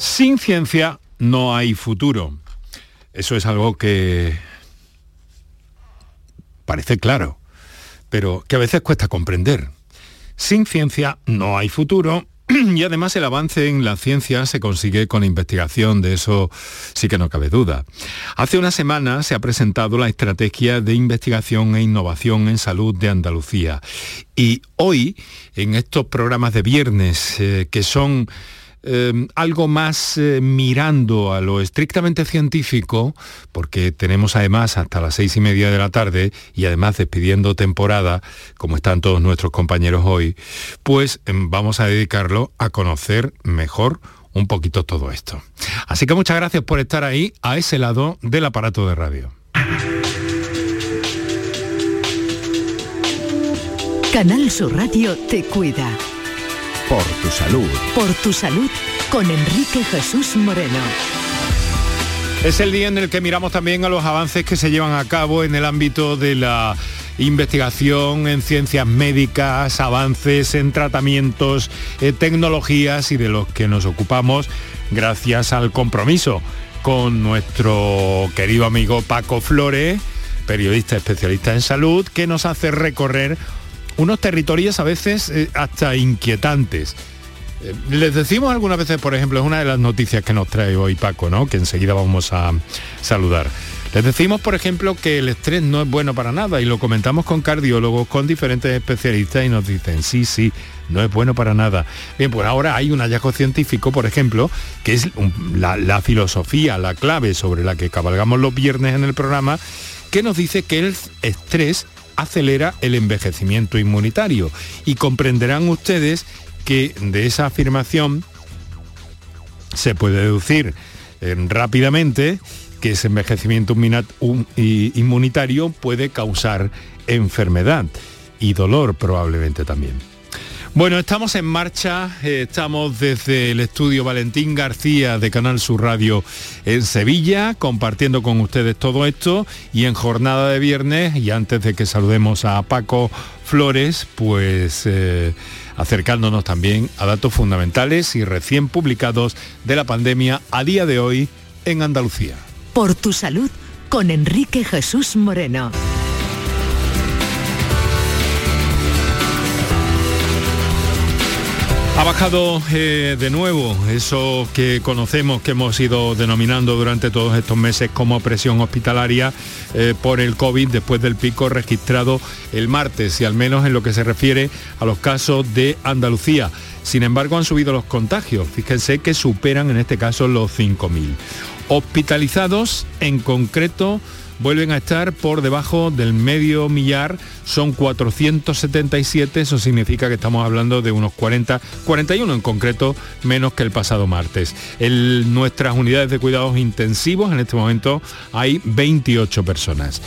Sin ciencia no hay futuro. Eso es algo que parece claro, pero que a veces cuesta comprender. Sin ciencia no hay futuro y además el avance en la ciencia se consigue con investigación, de eso sí que no cabe duda. Hace una semana se ha presentado la Estrategia de Investigación e Innovación en Salud de Andalucía y hoy, en estos programas de viernes, eh, que son Em, algo más eh, mirando a lo estrictamente científico, porque tenemos además hasta las seis y media de la tarde y además despidiendo temporada, como están todos nuestros compañeros hoy, pues em, vamos a dedicarlo a conocer mejor un poquito todo esto. Así que muchas gracias por estar ahí, a ese lado del aparato de radio. Canal Sur Radio te cuida. Por tu salud. Por tu salud con Enrique Jesús Moreno. Es el día en el que miramos también a los avances que se llevan a cabo en el ámbito de la investigación en ciencias médicas, avances en tratamientos, eh, tecnologías y de los que nos ocupamos gracias al compromiso con nuestro querido amigo Paco Flores, periodista especialista en salud, que nos hace recorrer unos territorios a veces eh, hasta inquietantes. Eh, les decimos algunas veces, por ejemplo, es una de las noticias que nos trae hoy Paco, ¿no? que enseguida vamos a saludar. Les decimos, por ejemplo, que el estrés no es bueno para nada y lo comentamos con cardiólogos, con diferentes especialistas y nos dicen, sí, sí, no es bueno para nada. Bien, pues ahora hay un hallazgo científico, por ejemplo, que es la, la filosofía, la clave sobre la que cabalgamos los viernes en el programa, que nos dice que el estrés acelera el envejecimiento inmunitario. Y comprenderán ustedes que de esa afirmación se puede deducir eh, rápidamente que ese envejecimiento inmunitario puede causar enfermedad y dolor probablemente también. Bueno, estamos en marcha, eh, estamos desde el estudio Valentín García de Canal Sur Radio en Sevilla, compartiendo con ustedes todo esto y en jornada de viernes, y antes de que saludemos a Paco Flores, pues eh, acercándonos también a datos fundamentales y recién publicados de la pandemia a día de hoy en Andalucía. Por tu salud con Enrique Jesús Moreno. Ha bajado eh, de nuevo eso que conocemos, que hemos ido denominando durante todos estos meses como presión hospitalaria eh, por el COVID después del pico registrado el martes y al menos en lo que se refiere a los casos de Andalucía. Sin embargo, han subido los contagios. Fíjense que superan en este caso los 5.000. Hospitalizados en concreto vuelven a estar por debajo del medio millar, son 477, eso significa que estamos hablando de unos 40, 41 en concreto, menos que el pasado martes. En nuestras unidades de cuidados intensivos en este momento hay 28 personas.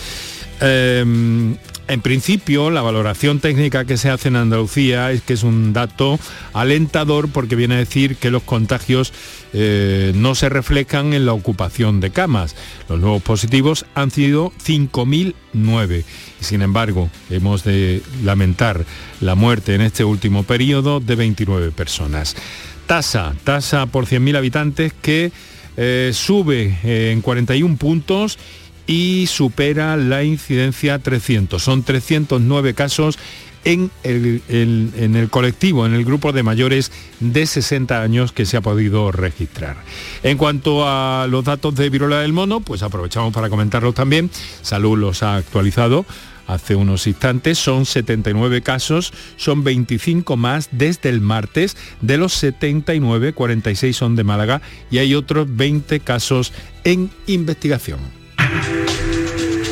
Em, en principio, la valoración técnica que se hace en Andalucía es que es un dato alentador porque viene a decir que los contagios eh, no se reflejan en la ocupación de camas. Los nuevos positivos han sido 5.009 y sin embargo hemos de lamentar la muerte en este último periodo de 29 personas. Tasa, tasa por 100.000 habitantes que eh, sube eh, en 41 puntos y supera la incidencia 300. Son 309 casos en el, en el, colectivo, en el grupo de mayores de 60 años que se ha podido registrar. En cuanto a los datos de viruela del mono, pues aprovechamos para comentarlos también. Salud los ha actualizado hace unos instantes. Son 79 casos, son 25 más desde el martes. De los 79, 46 son de Málaga y hay otros 20 casos en investigación.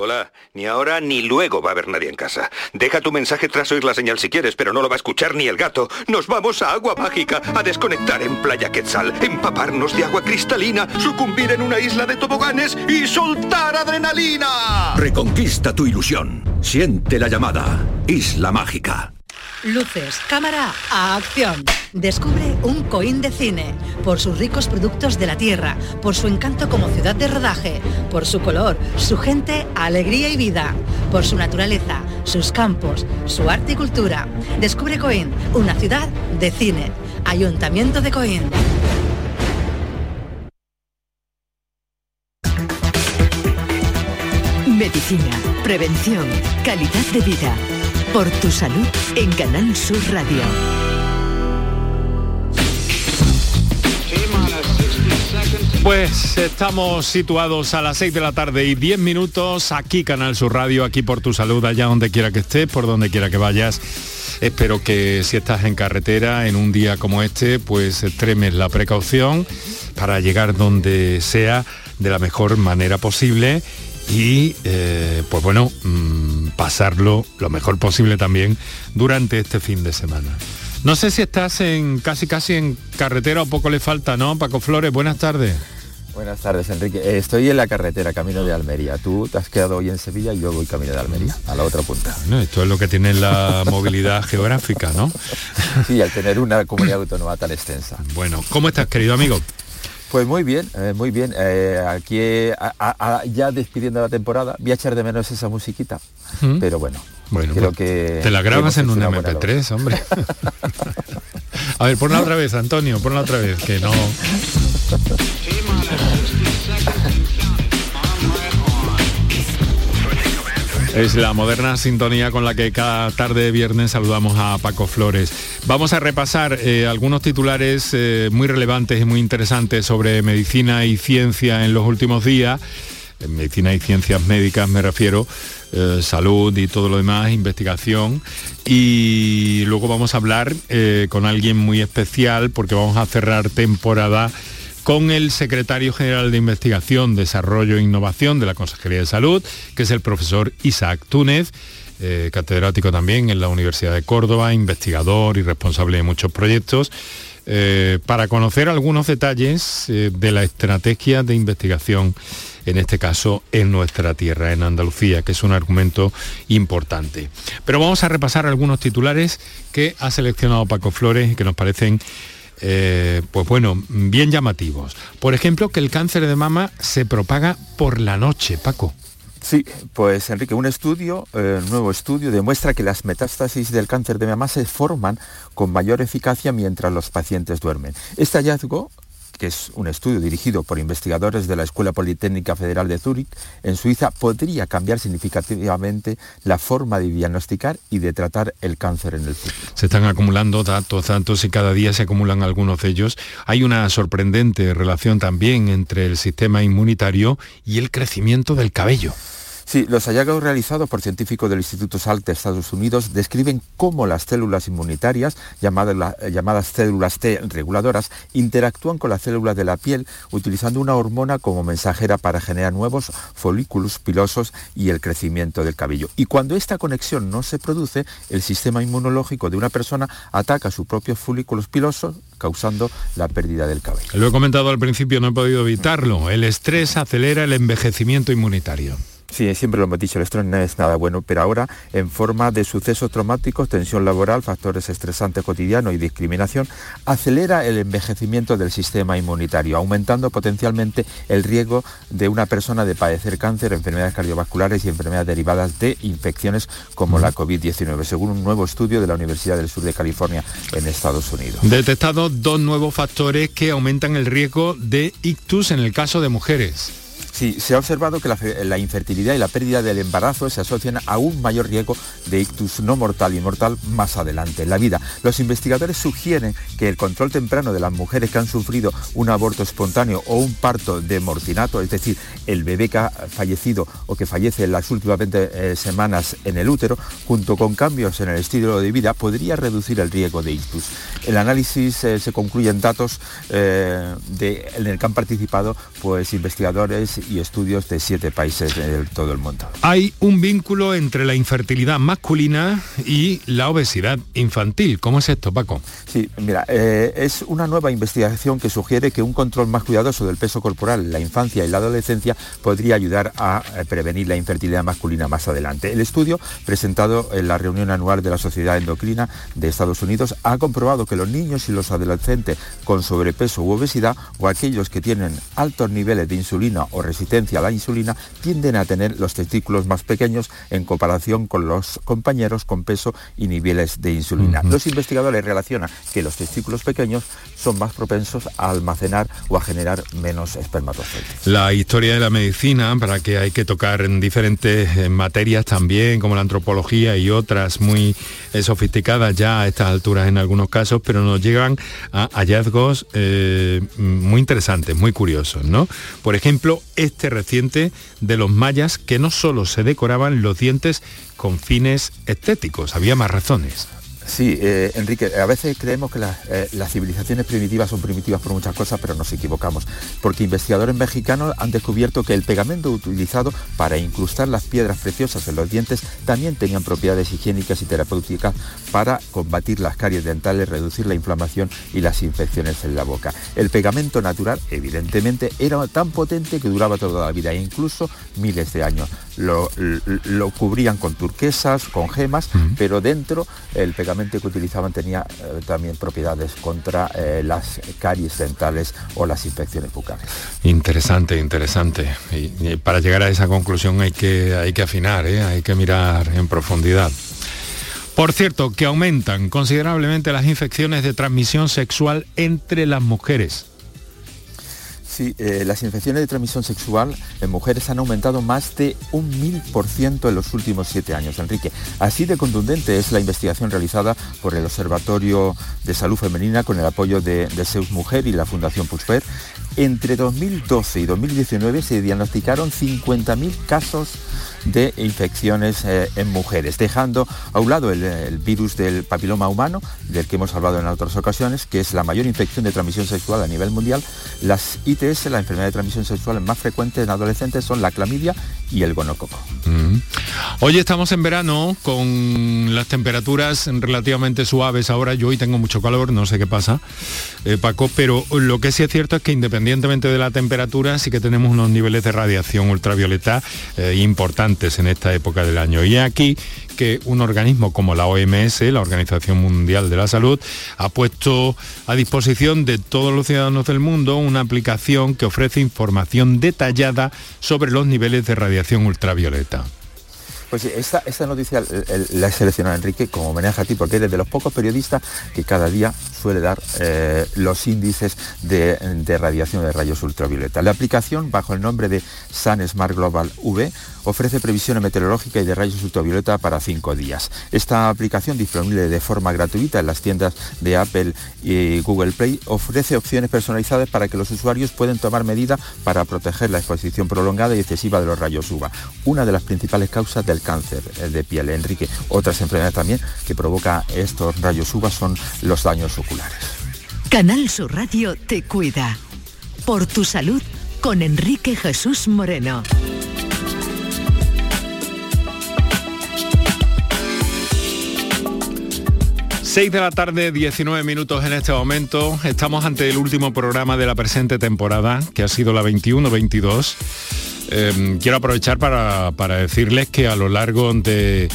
Hola, ni ahora ni luego va a haber nadie en casa. Deja tu mensaje tras oír la señal si quieres, pero no lo va a escuchar ni el gato. Nos vamos a Agua Mágica, a desconectar en Playa Quetzal, empaparnos de agua cristalina, sucumbir en una isla de toboganes y soltar adrenalina. Reconquista tu ilusión. Siente la llamada. Isla Mágica. Luces, cámara, a acción. Descubre un Coín de cine, por sus ricos productos de la tierra, por su encanto como ciudad de rodaje, por su color, su gente, alegría y vida, por su naturaleza, sus campos, su arte y cultura. Descubre Coín, una ciudad de cine. Ayuntamiento de Coín. Medicina, prevención, calidad de vida. Por tu salud en Canal Sur Radio. Pues estamos situados a las 6 de la tarde y 10 minutos aquí Canal Sur Radio, aquí por tu salud, allá donde quiera que estés, por donde quiera que vayas. Espero que si estás en carretera en un día como este, pues extremes la precaución para llegar donde sea de la mejor manera posible y eh, pues bueno, mm, pasarlo lo mejor posible también durante este fin de semana. No sé si estás en casi casi en carretera o poco le falta, ¿no? Paco Flores, buenas tardes. Buenas tardes, Enrique. Eh, Estoy en la carretera, camino de Almería. Tú te has quedado hoy en Sevilla y yo voy camino de Almería, a la otra punta. Bueno, esto es lo que tiene la movilidad geográfica, ¿no? Sí, al tener una comunidad autónoma tan extensa. Bueno, ¿cómo estás, querido amigo? Pues muy bien, eh, muy bien. Eh, aquí eh, a- a- a- ya despidiendo la temporada, voy a echar de menos esa musiquita, ¿Mm? pero bueno, Bueno, creo pues, que te la grabas en un hecho una buena labor. MP3, hombre. A ver, ponla otra vez, Antonio, ponla otra vez, que no... Es la moderna sintonía con la que cada tarde de viernes saludamos a Paco Flores. Vamos a repasar eh, algunos titulares eh, muy relevantes y muy interesantes sobre medicina y ciencia en los últimos días. En medicina y ciencias médicas me refiero, eh, salud y todo lo demás, investigación. Y luego vamos a hablar con alguien muy especial porque vamos a cerrar temporada con el secretario general de Investigación, Desarrollo e Innovación de la Consejería de Salud, que es el profesor Isaac Túnez, eh, catedrático también en la Universidad de Córdoba, investigador y responsable de muchos proyectos, eh, para conocer algunos detalles eh, de la estrategia de investigación, en este caso en nuestra tierra, en Andalucía, que es un argumento importante. Pero vamos a repasar algunos titulares que ha seleccionado Paco Flores y que nos parecen eh, pues bueno, bien llamativos. Por ejemplo, que el cáncer de mama se propaga por la noche, Paco. Sí, pues Enrique, un estudio, eh, nuevo estudio demuestra que las metástasis del cáncer de mama se forman con mayor eficacia mientras los pacientes duermen. Este hallazgo que es un estudio dirigido por investigadores de la Escuela Politécnica Federal de Zúrich, en Suiza, podría cambiar significativamente la forma de diagnosticar y de tratar el cáncer en el futuro. Se están acumulando datos, datos y cada día se acumulan algunos de ellos. Hay una sorprendente relación también entre el sistema inmunitario y el crecimiento del cabello. Sí, los hallazgos realizados por científicos del Instituto Salk de Estados Unidos describen cómo las células inmunitarias, llamadas, la- llamadas células T reguladoras, interactúan con las células de la piel utilizando una hormona como mensajera para generar nuevos folículos pilosos y el crecimiento del cabello. Y cuando esta conexión no se produce, el sistema inmunológico de una persona ataca sus propios folículos pilosos, causando la pérdida del cabello. Lo he comentado al principio, no he podido evitarlo. El estrés acelera el envejecimiento inmunitario. Sí, siempre lo hemos dicho, el estrés no es nada bueno, pero ahora en forma de sucesos traumáticos, tensión laboral, factores estresantes cotidianos y discriminación, acelera el envejecimiento del sistema inmunitario, aumentando potencialmente el riesgo de una persona de padecer cáncer, enfermedades cardiovasculares y enfermedades derivadas de infecciones como la COVID-19, según un nuevo estudio de la Universidad del Sur de California en Estados Unidos. Detectados dos nuevos factores que aumentan el riesgo de ictus en el caso de mujeres. Sí, se ha observado que la, infertilidad y la pérdida del embarazo se asocian a un mayor riesgo de ictus no mortal y mortal más adelante en la vida. Los investigadores sugieren que el control temprano de las mujeres que han sufrido un aborto espontáneo o un parto de mortinato, es decir, el bebé que ha fallecido o que fallece en las últimas 20 eh, semanas en el útero, junto con cambios en el estilo de vida, podría reducir el riesgo de ictus. El análisis eh, se concluyen datos eh, en el que han participado pues, investigadores y estudios de siete países de todo el mundo. Hay un vínculo entre la infertilidad masculina y la obesidad infantil. ¿Cómo es esto, Paco? Sí, mira, eh, es una nueva investigación que sugiere que un control más cuidadoso del peso corporal en la infancia y la adolescencia podría ayudar a eh, prevenir la infertilidad masculina más adelante. El estudio, presentado en la reunión anual de la Sociedad Endocrina de Estados Unidos, ha comprobado que los niños y los adolescentes con sobrepeso u obesidad o aquellos que tienen altos niveles de insulina o resistencia a la insulina tienden a tener los testículos más pequeños en comparación con los compañeros con peso y niveles de insulina. Los investigadores relacionan que los testículos pequeños son más propensos a almacenar o a generar menos espermatozoides. La historia de la medicina, para que hay que tocar en diferentes eh, materias también, como la antropología y otras muy eh, sofisticadas ya a estas alturas en algunos casos, pero nos llegan a hallazgos eh, muy interesantes, muy curiosos, ¿no? Por ejemplo, este reciente de los mayas que no solo se decoraban los dientes con fines estéticos, había más razones. Sí, eh, Enrique, a veces creemos que eh, las civilizaciones primitivas son primitivas por muchas cosas, pero nos equivocamos, porque investigadores mexicanos han descubierto que el pegamento utilizado para incrustar las piedras preciosas en los dientes también tenían propiedades higiénicas y terapéuticas para combatir las caries dentales, reducir la inflamación y las infecciones en la boca. El pegamento natural, evidentemente, era tan potente que duraba toda la vida e incluso miles de años. Lo, cubrían con turquesas, con gemas, pero dentro el pegamento que utilizaban tenía eh, también propiedades contra eh, las caries dentales o las infecciones bucales. Interesante, interesante. Y, para llegar a esa conclusión hay que, hay que afinar, ¿eh? hay que mirar en profundidad. Por cierto, que aumentan considerablemente las infecciones de transmisión sexual entre las mujeres. Sí, eh, las infecciones de transmisión sexual en mujeres han aumentado más de un mil por ciento en los últimos siete años, Enrique. Así de contundente es la investigación realizada por el Observatorio de Salud Femenina con el apoyo de, de Seus Mujer y la Fundación Pusper. Entre 2012 y 2019 se diagnosticaron 50.000 casos de infecciones eh, en mujeres, dejando a un lado el, virus del papiloma humano, del que hemos hablado en otras ocasiones, que es la mayor infección de transmisión sexual a nivel mundial. Las ITS, la enfermedad de transmisión sexual más frecuente en adolescentes, son la clamidia y el gonococo. Mm. Hoy estamos en verano con las temperaturas relativamente suaves. Ahora yo hoy tengo mucho calor, no sé qué pasa, eh, Paco, pero lo que sí es cierto es que independientemente de la temperatura, sí que tenemos unos niveles de radiación ultravioleta eh, importantes en esta época del año. Y aquí que un organismo como la OMS, la Organización Mundial de la Salud, ha puesto a disposición de todos los ciudadanos del mundo una aplicación que ofrece información detallada sobre los niveles de radiación ultravioleta. Pues sí, esta, noticia la he seleccionado Enrique como homenaje a ti porque eres de los pocos periodistas que cada día suele dar eh, los índices de, radiación de rayos ultravioleta. La aplicación, bajo el nombre de Sun Smart Global V, ofrece previsiones meteorológicas y de rayos ultravioleta para cinco días. Esta aplicación, disponible de forma gratuita en las tiendas de Apple y Google Play, ofrece opciones personalizadas para que los usuarios puedan tomar medidas para proteger la exposición prolongada y excesiva de los rayos UVA, una de las principales causas del cáncer de piel. Enrique, otras enfermedades también que provoca estos rayos UVA son los daños oculares. Canal Sur Radio te cuida. Por tu salud con Enrique Jesús Moreno. 6 de la tarde, 19 minutos en este momento. Estamos ante el último programa de la presente temporada, que ha sido la 21-22. em, quiero aprovechar para, decirles que a lo largo de,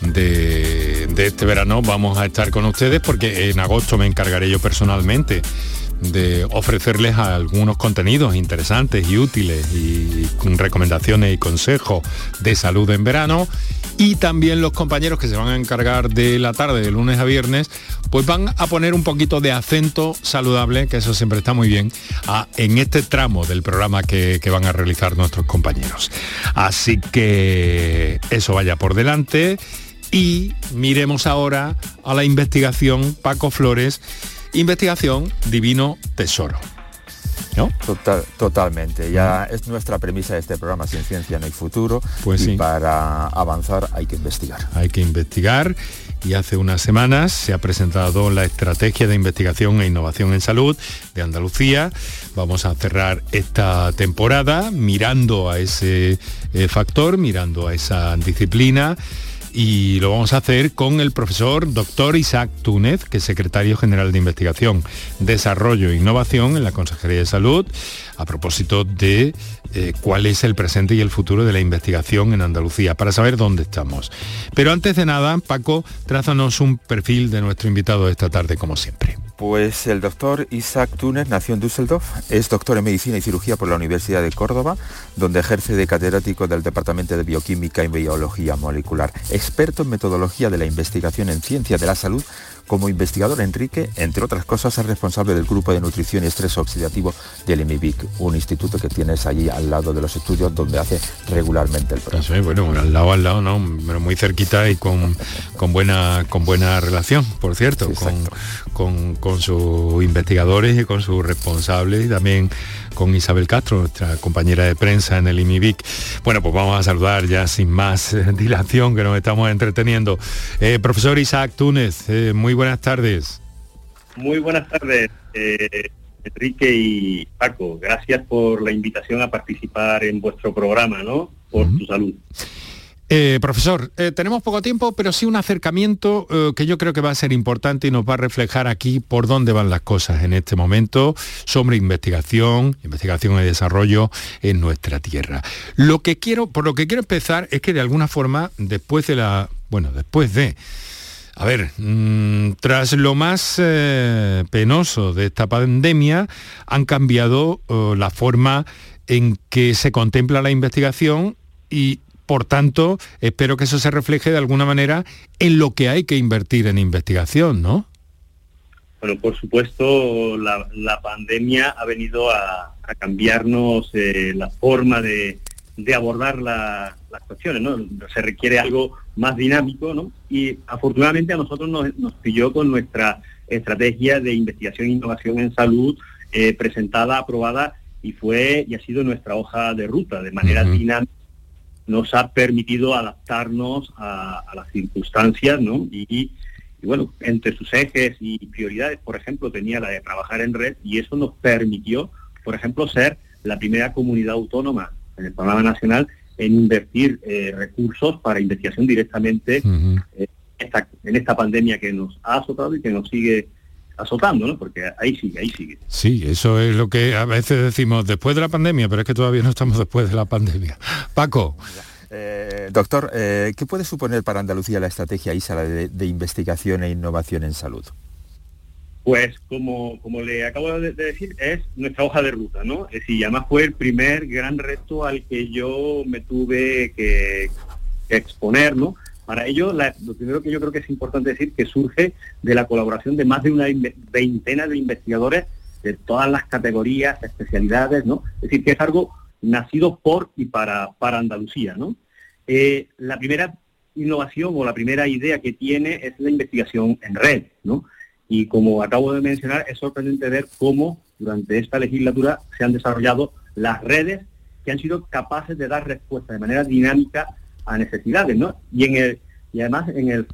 de, este verano vamos a estar con ustedes porque en agosto me encargaré yo personalmente de ofrecerles algunos contenidos interesantes y útiles y recomendaciones y consejos de salud en verano. Y también los compañeros que se van a encargar de la tarde de lunes a viernes pues van a poner un poquito de acento saludable que eso siempre está muy bien en este tramo del programa que van a realizar nuestros compañeros. Así que eso vaya por delante y miremos ahora a la investigación Paco Flores Investigación Divino Tesoro. ¿No? Total, totalmente. Ya es nuestra premisa de este programa, Sin Ciencia no hay futuro. Pues y para avanzar hay que investigar. Hay que investigar y hace unas semanas se ha presentado la Estrategia de Investigación e Innovación en Salud de Andalucía. Vamos a cerrar esta temporada mirando a ese eh, factor, mirando a esa disciplina y lo vamos a hacer con el profesor doctor Isaac Túnez, que es secretario general de Investigación, Desarrollo e Innovación en la Consejería de Salud, a propósito de eh, cuál es el presente y el futuro de la investigación en Andalucía, para saber dónde estamos. Pero antes de nada, Paco, trázanos un perfil de nuestro invitado esta tarde, como siempre. Pues el doctor Isaac Túnez nació en Düsseldorf, es doctor en Medicina y Cirugía por la Universidad de Córdoba, donde ejerce de catedrático del Departamento de Bioquímica y Biología Molecular, experto en metodología de la investigación en ciencia de la salud como investigador, Enrique, entre otras cosas, es responsable del grupo de nutrición y estrés oxidativo del IMIBIC, un instituto que tienes allí al lado de los estudios donde hace regularmente el programa. Sí, bueno, al lado, al lado, ¿no? Pero muy cerquita y con, con, buena, con buena relación, por cierto, con, con, sus investigadores y con sus responsables y también con Isabel Castro, nuestra compañera de prensa en el IMIBIC. Bueno, pues vamos a saludar ya sin más eh, dilación que nos estamos entreteniendo. Eh, profesor Isaac Túnez, eh, muy buenas tardes. Muy buenas tardes, Enrique y Paco. Gracias por la invitación a participar en vuestro programa, ¿no? Por tu salud. Eh, profesor, eh, tenemos poco tiempo, pero sí un acercamiento eh, que yo creo que va a ser importante y nos va a reflejar aquí por dónde van las cosas en este momento sobre investigación, investigación y desarrollo en nuestra tierra. Lo que quiero, por lo que quiero empezar es que de alguna forma, después de la, bueno, después de, a ver, mm, tras lo más penoso de esta pandemia, han cambiado la forma en que se contempla la investigación y por tanto, espero que eso se refleje de alguna manera en lo que hay que invertir en investigación, ¿no? Bueno, por supuesto, la, pandemia ha venido a, cambiarnos eh, la forma de, abordar las cuestiones, ¿no? Se requiere algo más dinámico, ¿no? Y afortunadamente a nosotros nos, pilló con nuestra estrategia de investigación e innovación en salud eh, presentada, aprobada y fue y ha sido nuestra hoja de ruta de manera dinámica nos ha permitido adaptarnos a, las circunstancias, ¿no? Y, bueno, entre sus ejes y prioridades, por ejemplo, tenía la de trabajar en red y eso nos permitió, por ejemplo, ser la primera comunidad autónoma en el programa nacional en invertir eh, recursos para investigación directamente eh, en esta pandemia que nos ha azotado y que nos sigue azotando, ¿no? Porque ahí sigue, ahí sigue. Sí, eso es lo que a veces decimos después de la pandemia, pero es que todavía no estamos después de la pandemia. Paco. Eh, doctor, eh, ¿qué puede suponer para Andalucía la estrategia ISA de, investigación e innovación en salud? Pues como, como le acabo de decir, es nuestra hoja de ruta, ¿no? Es decir, además fue el primer gran reto al que yo me tuve que, que exponer, ¿no? Para ello, lo primero que yo creo que es importante decir que surge de la colaboración de más de una veintena de investigadores de todas las categorías, especialidades, ¿no? Es decir, que es algo nacido por y para, para Andalucía, ¿no? Eh, la primera innovación o la primera idea que tiene es la investigación en red, ¿no? Y como acabo de mencionar, es sorprendente ver cómo durante esta legislatura se han desarrollado las redes que han sido capaces de dar respuesta de manera dinámica a necesidades, ¿no? Y en el y además en el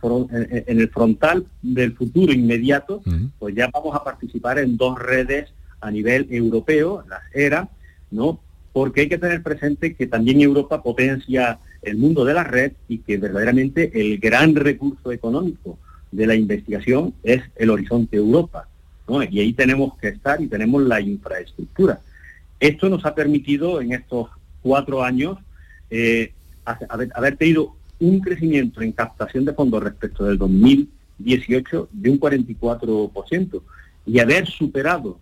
en el frontal del futuro inmediato, pues ya vamos a participar en dos redes a nivel europeo, las ERA, ¿no? Porque hay que tener presente que también Europa potencia el mundo de la red y que verdaderamente el gran recurso económico de la investigación es el horizonte Europa, ¿no? Y ahí tenemos que estar y tenemos la infraestructura. Esto nos ha permitido en estos cuatro años, eh, haber, tenido un crecimiento en captación de fondos respecto del 2018 de un 44% y haber superado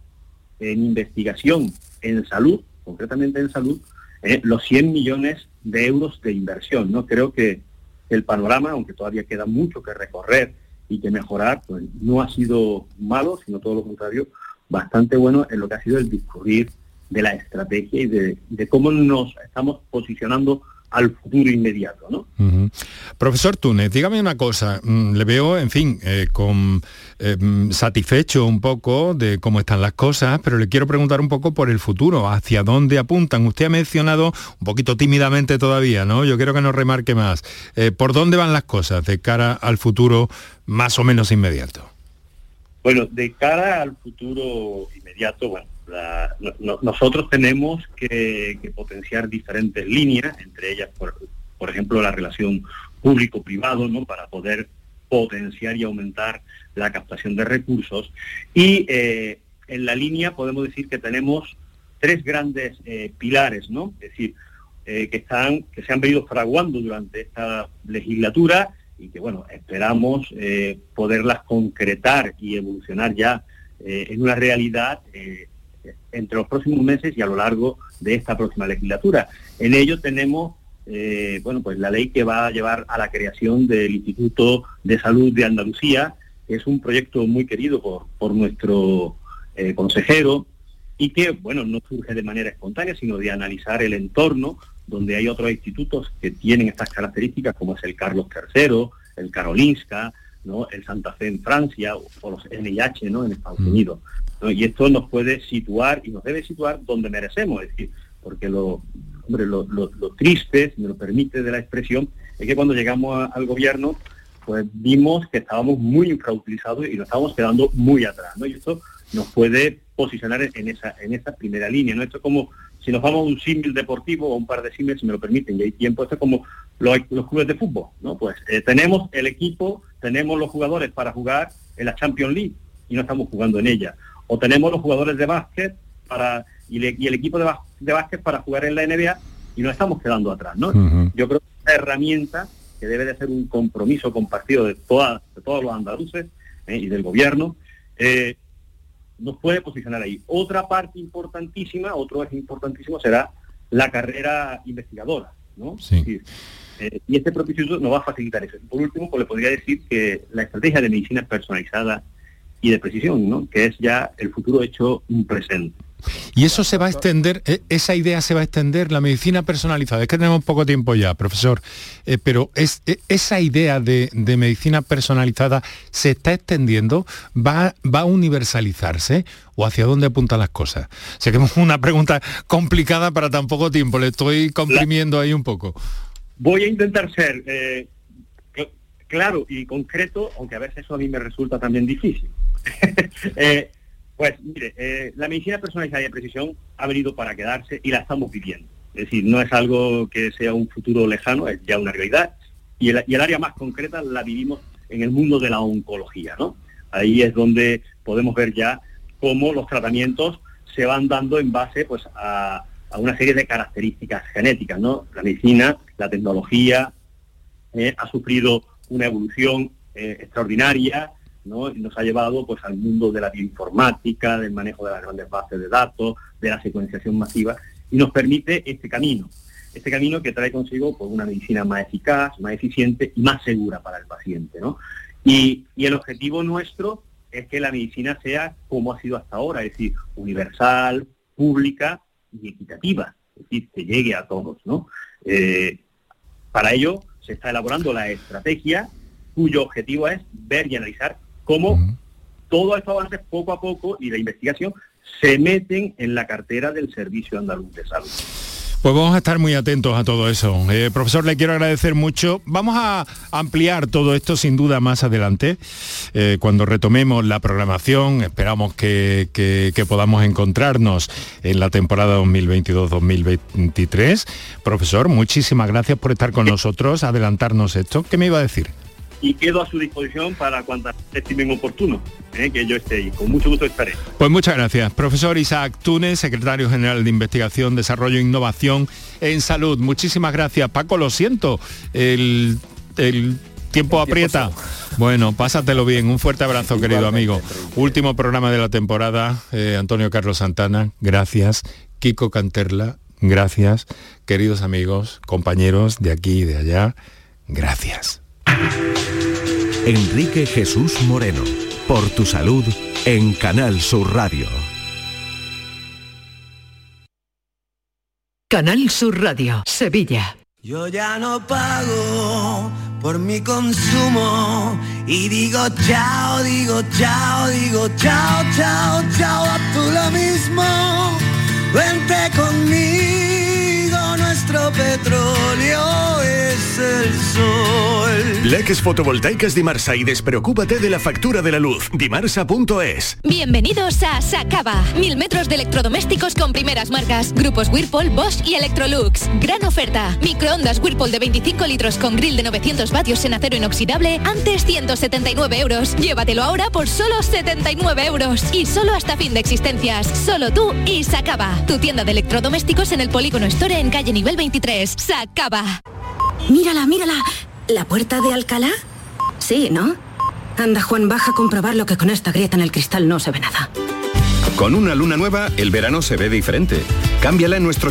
en investigación en salud, concretamente en salud, eh, los 100 millones de euros de inversión. ¿no? Creo que el panorama, aunque todavía queda mucho que recorrer y que mejorar, pues no ha sido malo, sino todo lo contrario, bastante bueno en lo que ha sido el discurrir de la estrategia y de, de cómo nos estamos posicionando al futuro inmediato. ¿no? Profesor Túnez, dígame una cosa, mm, le veo, en fin, eh, con, eh, mm, satisfecho un poco de cómo están las cosas, pero le quiero preguntar un poco por el futuro, hacia dónde apuntan. Usted ha mencionado, un poquito tímidamente todavía, ¿no? Yo quiero que nos remarque más. Eh, ¿Por dónde van las cosas de cara al futuro más o menos inmediato? Bueno, de cara al futuro inmediato, bueno, nosotros tenemos que, potenciar diferentes líneas, entre ellas, por, por ejemplo, la relación público-privado, ¿no? para poder potenciar y aumentar la captación de recursos. Y eh, en la línea podemos decir que tenemos tres grandes eh, pilares, ¿no? Es decir, eh, que están, que se han venido fraguando durante esta legislatura y que bueno, esperamos poderlas concretar y evolucionar ya en una realidad entre los próximos meses y a lo largo de esta próxima legislatura. En ello tenemos eh, bueno, pues la ley que va a llevar a la creación del Instituto de Salud de Andalucía, que es un proyecto muy querido por, nuestro eh, consejero y que, bueno, no surge de manera espontánea, sino de analizar el entorno donde hay otros institutos que tienen estas características, como es el Carlos III, el Karolinska, ¿no? el Santa Fe en Francia o, los NIH ¿no? en Estados mm. Unidos. Y esto nos puede situar y nos debe situar donde merecemos, es decir, porque lo, hombre, lo, triste, si me lo permite de la expresión, es que cuando llegamos al gobierno, pues vimos que estábamos muy infrautilizados y nos estábamos quedando muy atrás, ¿no? Y esto nos puede posicionar en esa, en esa primera línea, ¿no? Esto es como si nos vamos a un símil deportivo o un par de símiles, si me lo permiten, y hay tiempo, esto es como los, clubes de fútbol, ¿no? Pues eh, tenemos el equipo, tenemos los jugadores para jugar en la Champions League y no estamos jugando en ella o tenemos los jugadores de básquet para y, el equipo de, de, básquet para jugar en la NBA y no estamos quedando atrás, ¿no? Yo creo que esta herramienta que debe de ser un compromiso compartido de, todas, de todos los andaluces ¿eh? y del gobierno, eh, nos puede posicionar ahí. Otra parte importantísima, otro eje importantísimo será la carrera investigadora, ¿no? Eh, y este propio nos va a facilitar eso. Por último, pues le podría decir que la estrategia de medicina personalizada y de precisión, ¿no? que es ya el futuro hecho un presente. Y eso se va a extender, e, esa idea se va a extender, la medicina personalizada. Es que tenemos poco tiempo ya, profesor, eh, pero e, esa idea de, medicina personalizada se está extendiendo, va, a universalizarse o hacia dónde apuntan las cosas. Sé que es una pregunta complicada para tan poco tiempo, le estoy comprimiendo ahí un poco. Voy a intentar ser eh, claro y concreto, aunque a veces eso a mí me resulta también difícil. Eh, pues mire, eh, la medicina personalizada y de precisión ha venido para quedarse y la estamos viviendo. Es decir, no es algo que sea un futuro lejano, es ya una realidad. Y el, área más concreta la vivimos en el mundo de la oncología, ¿no? Ahí es donde podemos ver ya cómo los tratamientos se van dando en base pues, a, una serie de características genéticas, ¿no? La medicina, la tecnología, eh, ha sufrido una evolución extraordinaria nos ha llevado pues, al mundo de la bioinformática, del manejo de las grandes bases de datos, de la secuenciación masiva, y nos permite este camino. Este camino que trae consigo pues, una medicina más eficaz, más eficiente y más segura para el paciente. Y, el objetivo nuestro es que la medicina sea como ha sido hasta ahora, es decir, universal, pública y equitativa, es decir, que llegue a todos. ¿no? Eh, para ello se está elaborando la estrategia cuyo objetivo es ver y analizar cómo todos estos avances poco a poco y la investigación se meten en la cartera del Servicio Andaluz de Salud. Pues vamos a estar muy atentos a todo eso. Eh, profesor, le quiero agradecer mucho. Vamos a ampliar todo esto sin duda más adelante. Eh, cuando retomemos la programación, esperamos que, que, podamos encontrarnos en la temporada 2022-2023. Profesor, muchísimas gracias por estar con nosotros, adelantarnos esto. ¿Qué me iba a decir? Y quedo a su disposición para cuantas estimen oportuno, ¿eh? que yo esté ahí. Con mucho gusto estaré. Pues muchas gracias. Profesor Isaac Túnez, secretario general de Investigación, Desarrollo e Innovación en Salud. Muchísimas gracias. Paco, lo siento. El, el tiempo aprieta. Bueno, pásatelo bien. Un fuerte abrazo, querido amigo. Último programa de la temporada. Eh, Antonio Carlos Santana, gracias. Kiko Canterla, gracias. Queridos amigos, compañeros de aquí y de allá, gracias. Enrique Jesús Moreno, por tu salud en Canal Sur Radio. Canal Sur Radio, Sevilla. Yo ya no pago por mi consumo y digo chao, digo chao, digo chao, chao, chao, a tú lo mismo. Vente conmigo, nuestro petróleo el sol. Leques fotovoltaicas Dimarsa y despreocúpate de la factura de la luz. Dimarsa.es. Bienvenidos a Sacaba. Mil metros de electrodomésticos con primeras marcas. Grupos Whirlpool, Bosch y Electrolux. Gran oferta. Microondas Whirlpool de 25 litros con grill de 900 vatios en acero inoxidable. Antes 179 euros. Llévatelo ahora por solo 79 euros. Y solo hasta fin de existencias. Solo tú y Sacaba. Tu tienda de electrodomésticos en el Polígono Store en calle nivel 23. Sacaba. Mírala, mírala. ¿La puerta de Alcalá? Sí, ¿no? Anda, Juan, baja a comprobarlo que con esta grieta en el cristal no se ve nada. Con una luna nueva, el verano se ve diferente. Cámbiala en nuestro taller